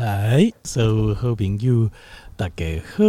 来，所有好朋友，大家好，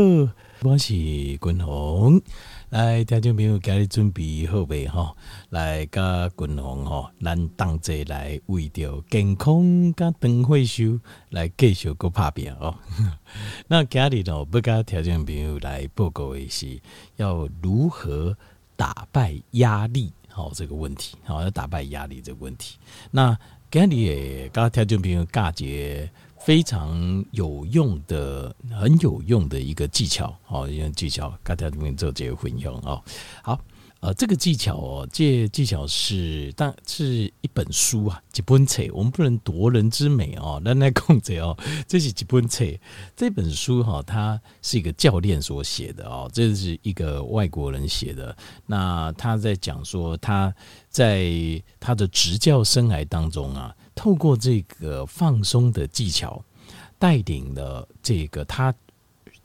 我是君鸿。来，听众朋友，今日准备好未？哈，来，甲君鸿哈，咱同齐来为着健康甲长岁数来继续搁拍拼哦。那今日呢，不甲听众朋友来报告的是，要如何打败压力？好，这个问题，好，要打败压力这个问题。那今日也甲听众朋友教一个非常有用的、很有用的一个技巧，哦，一个技巧，大家这边做这个分享哦。好，呃，这个技巧哦，这、技巧是，但是一本书啊，一本册，我们不能夺人之美哦。咱来讲这哦，这是一本册，这本书哈、它是一个教练所写的哦，这是一个外国人写的。那他在讲说，他在他的执教生涯当中啊。透过这个放松的技巧，带领了这个他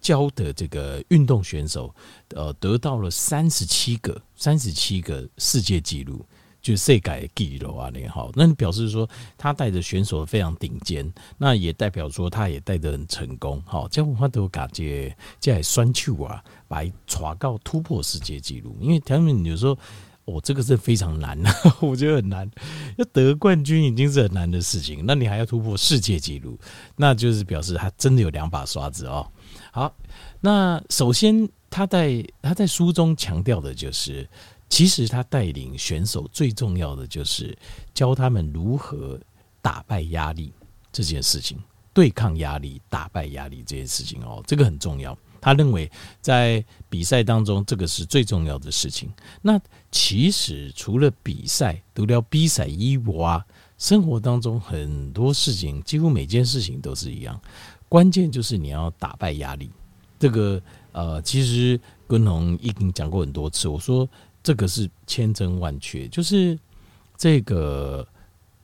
教的这个运动选手，呃，得到了三十七个三十七个世界纪录，就是世界纪录啊！你好，那表示说他带的选手非常顶尖，那也代表说他也带得很成功。好，这样的话都感觉在酸球啊，来抓到突破世界纪录，因为他们有时候。哦，这个是非常难的，我觉得很难。要得冠军已经是很难的事情，那你还要突破世界纪录，那就是表示他真的有两把刷子哦。好，那首先他在他在书中强调的就是，其实他带领选手最重要的就是教他们如何打败压力这件事情，对抗压力、打败压力这件事情哦，这个很重要。他认为在比赛当中，这个是最重要的事情。那其实除了比赛，除了比赛以外，生活当中很多事情，几乎每件事情都是一样。关键就是你要打败压力。这个呃，其实君鸿已经讲过很多次，我说这个是千真万确，就是这个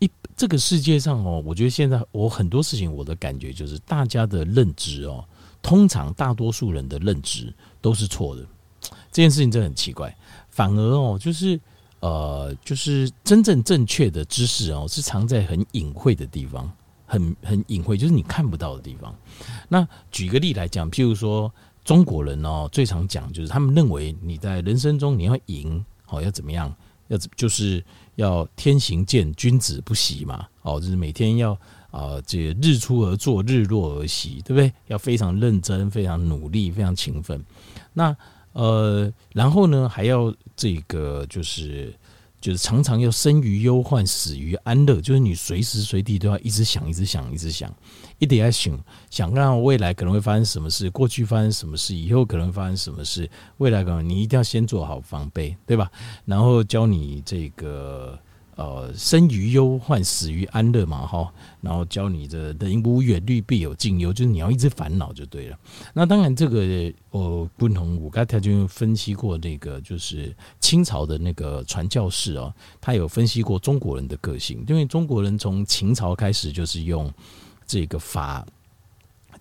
一这个世界上哦，我觉得现在我很多事情，我的感觉就是大家的认知哦。通常大多数人的认知都是错的，这件事情真的很奇怪。反而哦，就是呃，就是真正正确的知识哦，是藏在很隐晦的地方，很很隐晦，就是你看不到的地方。那举个例来讲，譬如说中国人哦，最常讲就是他们认为你在人生中你要赢，好要怎么样，要就是要天行健，君子不息嘛，哦，就是每天要。啊，这日出而作，日落而息，对不对？要非常认真，非常努力，非常勤奋。那呃，然后呢，还要这个就是就是常常要生于忧患，死于安乐，就是你随时随地都要一直想，一直想，一直想，一直要想，想让未来可能会发生什么事，过去发生什么事，以后可能会发生什么事，未来可能你一定要先做好防备，对吧？然后教你这个。呃，生于忧患，死于安乐嘛，哈。然后教你的“人无远虑，必有近忧”，就是你要一直烦恼就对了。那当然，这个呃，君鸿我刚才就分析过那个，就是清朝的那个传教士哦，他有分析过中国人的个性，因为中国人从秦朝开始就是用这个法。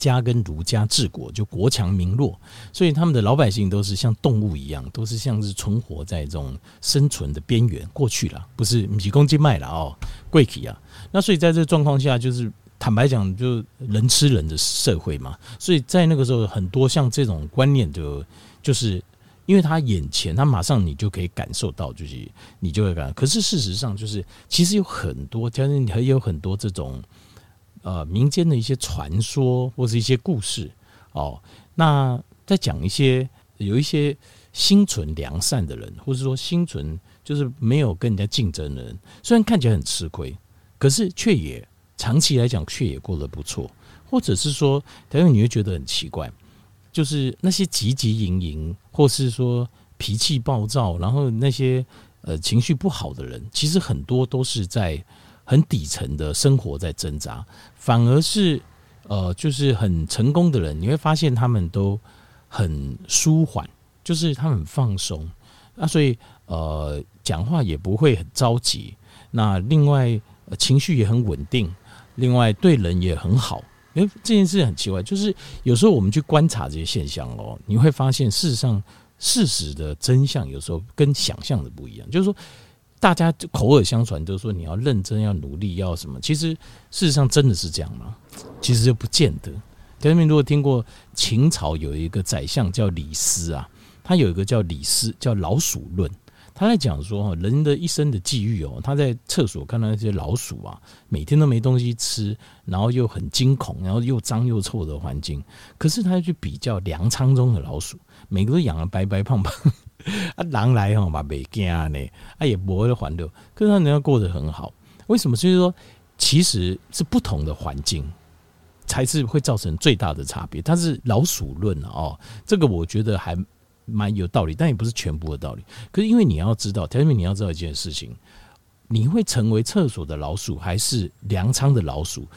家跟儒家治国，就国强民弱，所以他们的老百姓都是像动物一样，都是像是存活在这种生存的边缘。过去了，不是米公斤卖了哦，贵体啊。那所以在这状况下，就是坦白讲，就人吃人的社会嘛。所以在那个时候，很多像这种观念就就是因为他眼前，他马上你就可以感受到，就是你就会感。可是事实上，就是其实有很多，其实还有很多这种。呃，民间的一些传说或是一些故事哦，那再讲一些有一些心存良善的人，或者说心存就是没有跟人家竞争的人，虽然看起来很吃亏，可是却也长期来讲却也过得不错，或者是说，因为你会觉得很奇怪，就是那些汲汲营营，或是说脾气暴躁，然后那些呃情绪不好的人，其实很多都是在。很底层的生活在挣扎，反而是呃，就是很成功的人，你会发现他们都很舒缓，就是他们很放松，那所以呃，讲话也不会很着急。那另外情绪也很稳定，另外对人也很好。因为这件事很奇怪，就是有时候我们去观察这些现象哦，你会发现事实上事实的真相有时候跟想象的不一样，就是说。大家口耳相传都说你要认真、要努力、要什么？其实事实上真的是这样吗？其实就不见得。前面如果听过秦朝有一个宰相叫李斯啊，他有一个叫李斯叫老鼠论，他在讲说哈，人的一生的际遇哦，他在厕所看到那些老鼠啊，每天都没东西吃，然后又很惊恐，然后又脏又臭的环境，可是他去比较粮仓中的老鼠，每个都养得白白胖胖。啊，狼来吼嘛，没惊呢，啊也不会环流，可是他人家过得很好，为什么？就是说，其实是不同的环境，才是会造成最大的差别。它是老鼠论哦，这个我觉得还蛮有道理，但也不是全部的道理。可是因为你要知道，条件你要知道一件事情，你会成为厕所的老鼠，还是粮仓的老鼠？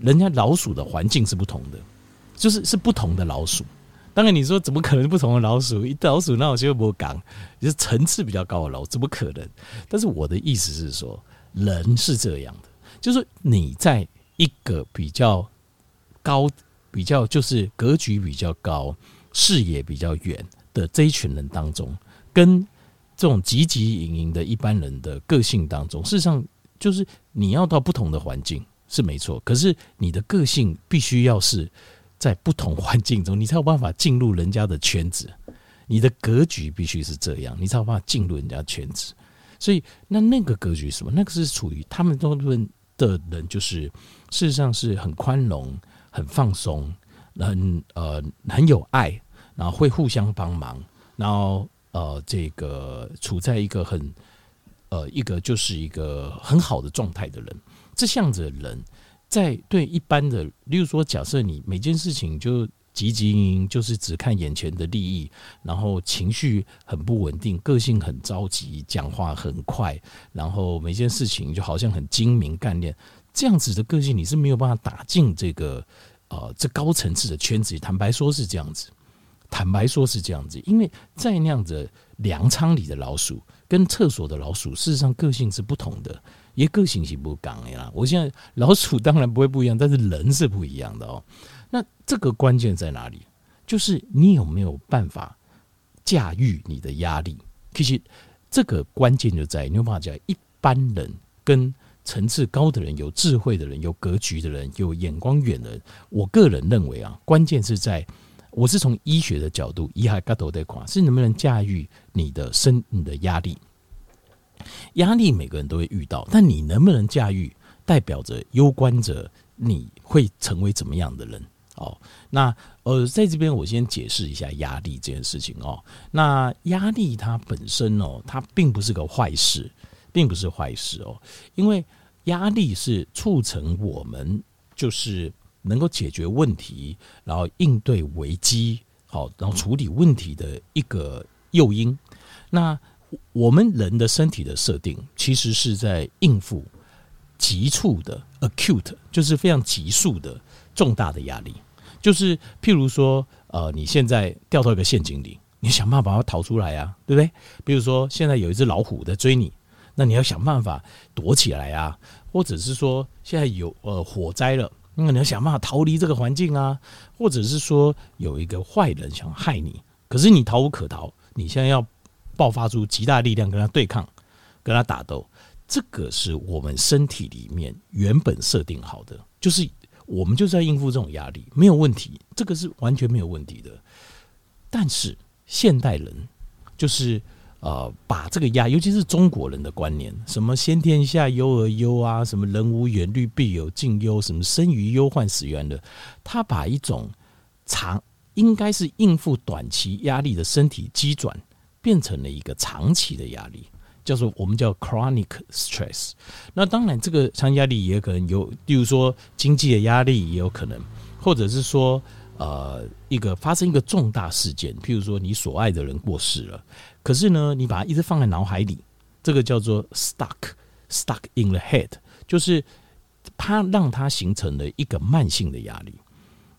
人家老鼠的环境是不同的，就是是不同的老鼠。当然，你说怎么可能不同的老鼠？一老鼠那我就不讲，你是层次比较高的老鼠，怎么可能？但是我的意思是说，人是这样的，就是你在一个比较高、比较就是格局比较高、视野比较远的这一群人当中，跟这种汲汲营营的一般人的个性当中，事实上就是你要到不同的环境是没错，可是你的个性必须要是。在不同环境中，你才有办法进入人家的圈子。你的格局必须是这样，你才有办法进入人家圈子。所以，那那个格局是什么？那个是处于他们都论的人，就是事实上是很宽容、很放松、很呃很有爱，然后会互相帮忙，然后呃这个处在一个很呃一个就是一个很好的状态的人。这样子的人。在对一般的，例如说，假设你每件事情就汲汲营营，就是只看眼前的利益，然后情绪很不稳定，个性很着急，讲话很快，然后每件事情就好像很精明干练，这样子的个性你是没有办法打进这个呃这高层次的圈子。坦白说是这样子，坦白说是这样子，因为在那样子粮仓里的老鼠跟厕所的老鼠，事实上个性是不同的。也个性是不刚的啦。我现在老鼠当然不会不一样，但是人是不一样的哦。那这个关键在哪里？就是你有没有办法驾驭你的压力？其实这个关键就在于你有办法讲一般人跟层次高的人、有智慧的人、有格局的人、有眼光远的人。我个人认为啊，关键是在我是从医学的角度，医海嘎头的话是能不能驾驭你的身你的压力。压力每个人都会遇到，但你能不能驾驭，代表着攸关着你会成为怎么样的人哦。那呃，在这边我先解释一下压力这件事情哦。那压力它本身哦，它并不是个坏事，并不是坏事哦。因为压力是促成我们就是能够解决问题，然后应对危机，好，然后处理问题的一个诱因。那我们人的身体的设定，其实是在应付急促的 acute，就是非常急速的重大的压力。就是譬如说，呃，你现在掉到一个陷阱里，你想办法把它逃出来啊，对不对？比如说，现在有一只老虎在追你，那你要想办法躲起来啊。或者是说，现在有呃火灾了，那你要想办法逃离这个环境啊。或者是说，有一个坏人想害你，可是你逃无可逃，你现在要。爆发出极大力量跟他对抗，跟他打斗，这个是我们身体里面原本设定好的，就是我们就是要应付这种压力，没有问题，这个是完全没有问题的。但是现代人就是呃，把这个压，尤其是中国人的观念，什么先天下忧而忧啊，什么人无远虑必有近忧，什么生于忧患死于安乐，他把一种长应该是应付短期压力的身体机转。变成了一个长期的压力，叫做我们叫 chronic stress。那当然，这个长期压力也可能有，例如说经济的压力也有可能，或者是说呃一个发生一个重大事件，譬如说你所爱的人过世了，可是呢你把它一直放在脑海里，这个叫做 stuck stuck in the head，就是它让它形成了一个慢性的压力。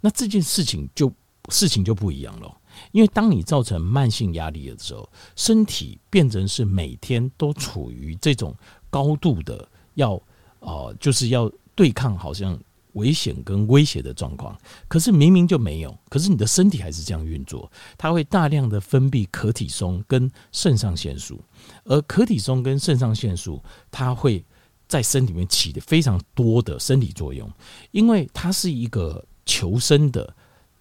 那这件事情就事情就不一样了。因为当你造成慢性压力的时候，身体变成是每天都处于这种高度的要呃，就是要对抗，好像危险跟威胁的状况，可是明明就没有，可是你的身体还是这样运作，它会大量的分泌可体松跟肾上腺素，而可体松跟肾上腺素，它会在身体里面起的非常多的生理作用，因为它是一个求生的、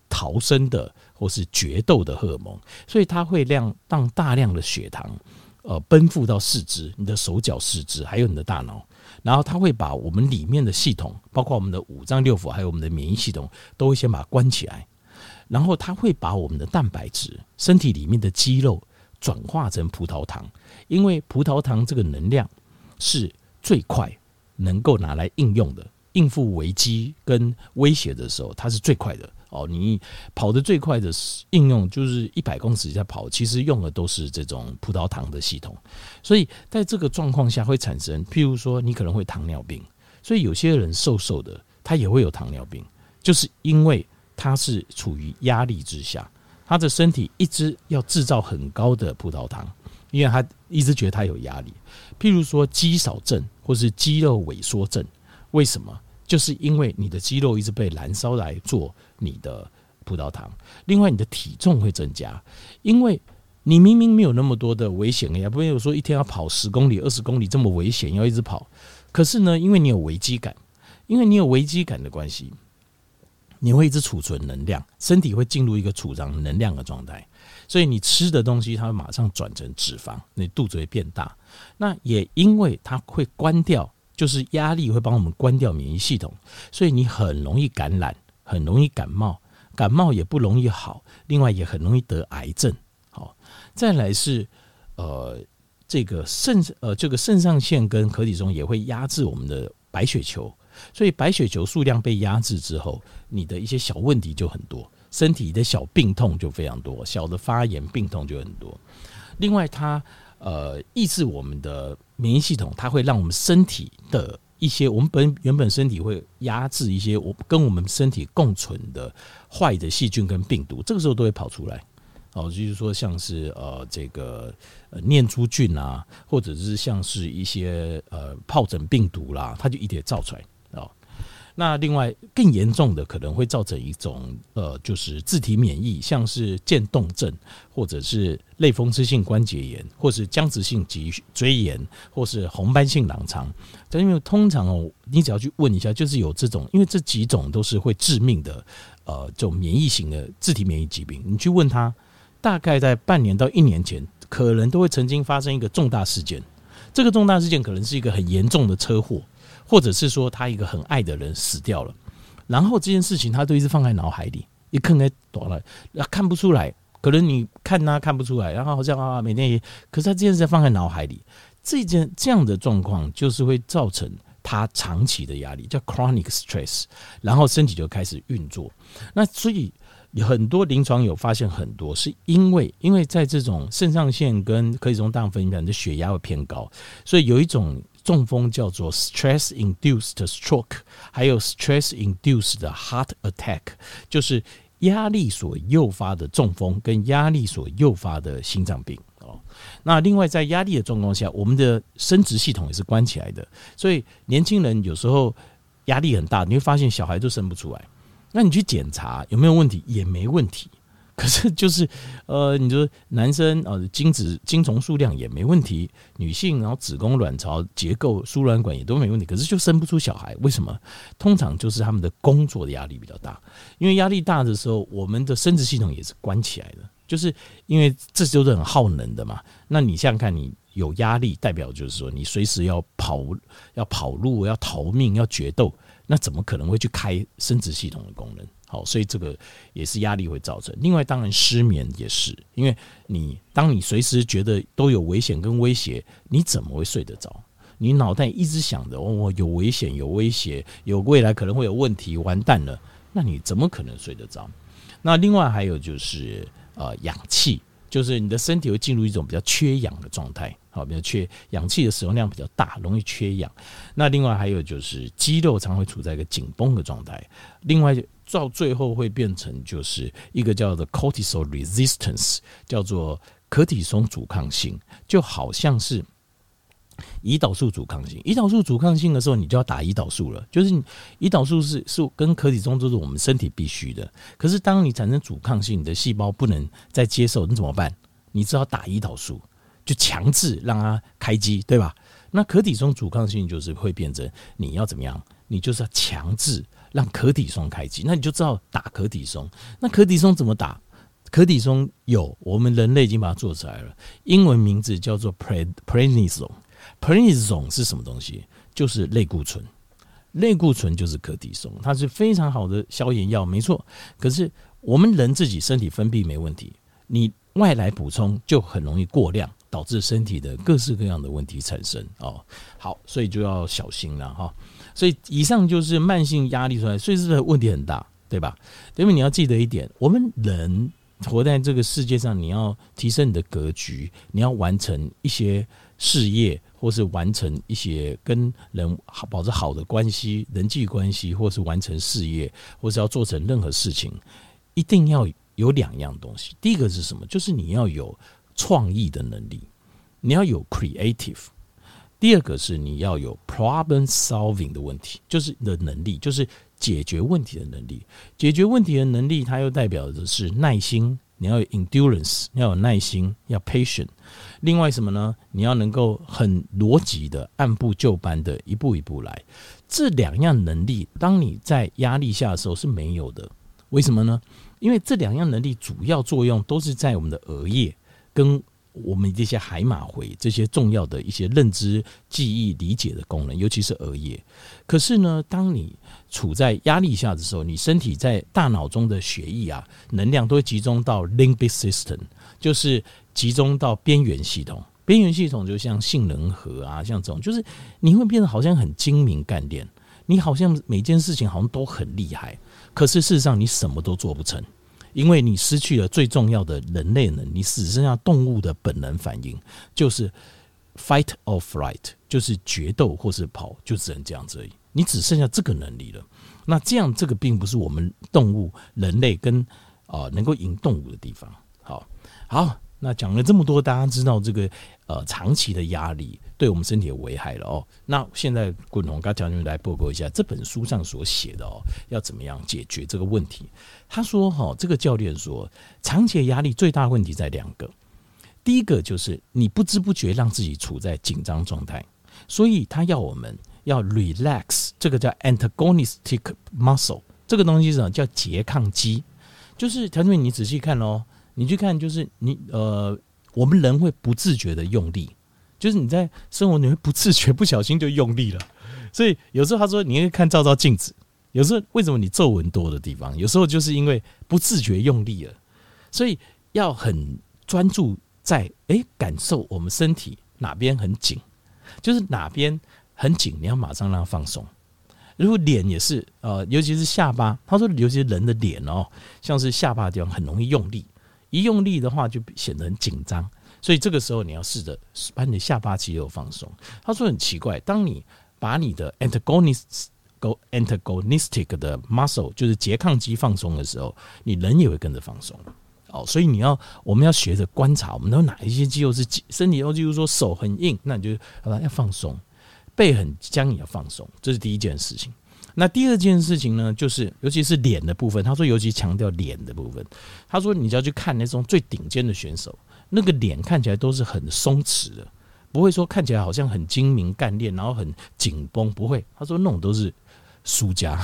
逃生的或是决斗的荷尔蒙，所以它会让让大量的血糖，呃，奔赴到四肢，你的手脚、四肢，还有你的大脑。然后它会把我们里面的系统，包括我们的五脏六腑，还有我们的免疫系统，都会先把它关起来。然后它会把我们的蛋白质、身体里面的肌肉转化成葡萄糖，因为葡萄糖这个能量是最快能够拿来应用的，应付危机跟威胁的时候，它是最快的。哦，你跑得最快的应用就是一百公尺在跑，其实用的都是这种葡萄糖的系统，所以在这个状况下会产生，譬如说你可能会糖尿病，所以有些人瘦瘦的，他也会有糖尿病，就是因为他是处于压力之下，他的身体一直要制造很高的葡萄糖，因为他一直觉得他有压力，譬如说肌少症或是肌肉萎缩症，为什么？就是因为你的肌肉一直被燃烧来做你的葡萄糖，另外你的体重会增加，因为你明明没有那么多的危险，也不会有说一天要跑十公里、二十公里这么危险要一直跑，可是呢，因为你有危机感，因为你有危机感的关系，你会一直储存能量，身体会进入一个储藏能量的状态，所以你吃的东西它会马上转成脂肪，你肚子会变大，那也因为它会关掉。就是压力会帮我们关掉免疫系统，所以你很容易感染，很容易感冒，感冒也不容易好，另外也很容易得癌症。好，再来是呃这个肾呃这个肾上腺跟壳体中也会压制我们的白血球，所以白血球数量被压制之后，你的一些小问题就很多，身体的小病痛就非常多，小的发炎病痛就很多。另外它。呃，抑制我们的免疫系统，它会让我们身体的一些我们本原本身体会压制一些我跟我们身体共存的坏的细菌跟病毒，这个时候都会跑出来。哦，就是说像是呃这个念珠菌啊，或者是像是一些呃疱疹病毒啦，它就一点造出来。那另外更严重的可能会造成一种呃，就是自体免疫，像是渐冻症，或者是类风湿性关节炎，或是僵直性脊椎炎，或是红斑性狼疮。但因为通常哦，你只要去问一下，就是有这种，因为这几种都是会致命的，呃，这种免疫型的自体免疫疾病。你去问他，大概在半年到一年前，可能都会曾经发生一个重大事件。这个重大事件可能是一个很严重的车祸。或者是说他一个很爱的人死掉了，然后这件事情他都一直放在脑海里，一看开躲了，那看不出来，可能你看他看不出来，然后好像啊每天也，可是他这件事放在脑海里，这件这样的状况就是会造成他长期的压力，叫 chronic stress，然后身体就开始运作。那所以很多临床有发现，很多是因为因为在这种肾上腺跟可以从大量分泌，你的血压会偏高，所以有一种。中风叫做 stress-induced stroke，还有 stress-induced heart attack，就是压力所诱发的中风跟压力所诱发的心脏病哦。那另外在压力的状况下，我们的生殖系统也是关起来的，所以年轻人有时候压力很大，你会发现小孩都生不出来。那你去检查有没有问题，也没问题。可是就是，呃，你说男生呃精子精虫数量也没问题，女性然后子宫卵巢结构输卵管也都没问题，可是就生不出小孩，为什么？通常就是他们的工作的压力比较大，因为压力大的时候，我们的生殖系统也是关起来的，就是因为这就是很耗能的嘛。那你想想看，你有压力，代表就是说你随时要跑，要跑路，要逃命，要决斗，那怎么可能会去开生殖系统的功能？好，所以这个也是压力会造成。另外，当然失眠也是，因为你当你随时觉得都有危险跟威胁，你怎么会睡得着？你脑袋一直想着哦，有危险、有威胁、有未来可能会有问题，完蛋了，那你怎么可能睡得着？那另外还有就是呃，氧气，就是你的身体会进入一种比较缺氧的状态。好，比较缺氧气的使用量比较大，容易缺氧。那另外还有就是肌肉常会处在一个紧绷的状态。另外到最后会变成就是一个叫做 cortisol resistance，叫做可体松阻抗性，就好像是胰岛素阻抗性，胰岛素阻抗性的时候，你就要打胰岛素了。就是胰岛素是是跟可体松都是我们身体必须的。可是当你产生阻抗性，你的细胞不能再接受，你怎么办？你只好打胰岛素，就强制让它开机，对吧？那可体松阻抗性就是会变成你要怎么样？你就是要强制让可体松开机，那你就知道打可体松。那可体松怎么打？可体松有，我们人类已经把它做出来了，英文名字叫做 prednisone。prednisone 是什么东西？就是类固醇。类固醇就是可体松，它是非常好的消炎药，没错。可是我们人自己身体分泌没问题，你外来补充就很容易过量，导致身体的各式各样的问题产生哦。好，所以就要小心了哈。所以以上就是慢性压力出来，所以这个问题很大，对吧？因为你要记得一点，我们人。活在这个世界上，你要提升你的格局，你要完成一些事业，或是完成一些跟人好保持好的关系、人际关系，或是完成事业，或是要做成任何事情，一定要有两样东西。第一个是什么？就是你要有创意的能力，你要有 creative。第二个是你要有 problem solving 的问题，就是你的能力，就是。解决问题的能力，解决问题的能力，它又代表的是耐心。你要有 endurance，要有耐心，要 patient。另外什么呢？你要能够很逻辑的、按部就班的、一步一步来。这两样能力，当你在压力下的时候是没有的。为什么呢？因为这两样能力主要作用都是在我们的额叶跟。我们这些海马回这些重要的一些认知、记忆、理解的功能，尤其是额叶。可是呢，当你处在压力下的时候，你身体在大脑中的血液啊，能量都会集中到 limbic system，就是集中到边缘系统。边缘系统就像杏仁核啊，像这种，就是你会变得好像很精明干练，你好像每件事情好像都很厉害，可是事实上你什么都做不成。因为你失去了最重要的人类能力，只剩下动物的本能反应，就是 fight or flight，就是决斗或是跑，就只能这样子而已。你只剩下这个能力了。那这样，这个并不是我们动物人类跟啊、能够赢动物的地方。好，好。那讲了这么多，大家知道这个呃长期的压力对我们身体的危害了哦。那现在滚筒刚讲，就来报告一下这本书上所写的哦，要怎么样解决这个问题？他说哈，这个教练说，长期的压力最大问题在两个，第一个就是你不知不觉让自己处在紧张状态，所以他要我们要 relax，这个叫 antagonistic muscle，这个东西是什么？叫拮抗肌，就是条件，你仔细看哦。你去看，就是你呃，我们人会不自觉的用力，就是你在生活里面不自觉、不小心就用力了。所以有时候他说，你可以看照照镜子，有时候为什么你皱纹多的地方，有时候就是因为不自觉用力了。所以要很专注在诶，感受我们身体哪边很紧，就是哪边很紧，你要马上让它放松。如果脸也是呃，尤其是下巴，他说，尤其是人的脸哦，像是下巴的地方很容易用力。一用力的话，就显得很紧张，所以这个时候你要试着把你的下巴肌肉放松。他说很奇怪，当你把你的 antagonist antagonistic 的 muscle 就是拮抗肌放松的时候，你人也会跟着放松。哦，所以你要我们要学着观察，我们都哪一些肌肉是身体，肌肉说手很硬，那你就好吧，要放松；背很僵，也要放松。这是第一件事情。那第二件事情呢，就是尤其是脸的部分。他说，尤其强调脸的部分。他说，你只要去看那种最顶尖的选手，那个脸看起来都是很松弛的，不会说看起来好像很精明干练，然后很紧绷，不会。他说，那种都是输家，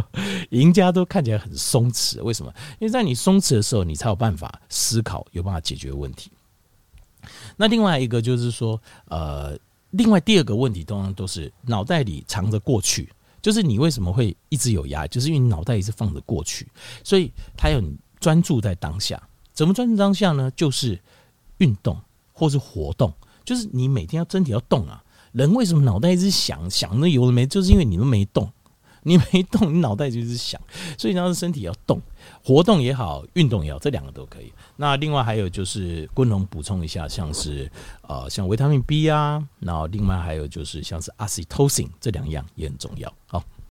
赢家都看起来很松弛。为什么？因为在你松弛的时候，你才有办法思考，有办法解决问题。那另外一个就是说，呃，另外第二个问题，通常都是脑袋里藏着过去。就是你为什么会一直有压，就是因为你脑袋一直放着过去，所以他要你专注在当下。怎么专注当下呢？就是运动或是活动，就是你每天要身体要动啊。人为什么脑袋一直想想那有的没，就是因为你都没动。你没动，你脑袋就是想，所以你要是身体要动，活动也好，运动也好，这两个都可以。那另外还有就是，昆龙补充一下，像是呃，像维他命 B 啊，然后另外还有就是像是 oxytocin 这两样也很重要。好。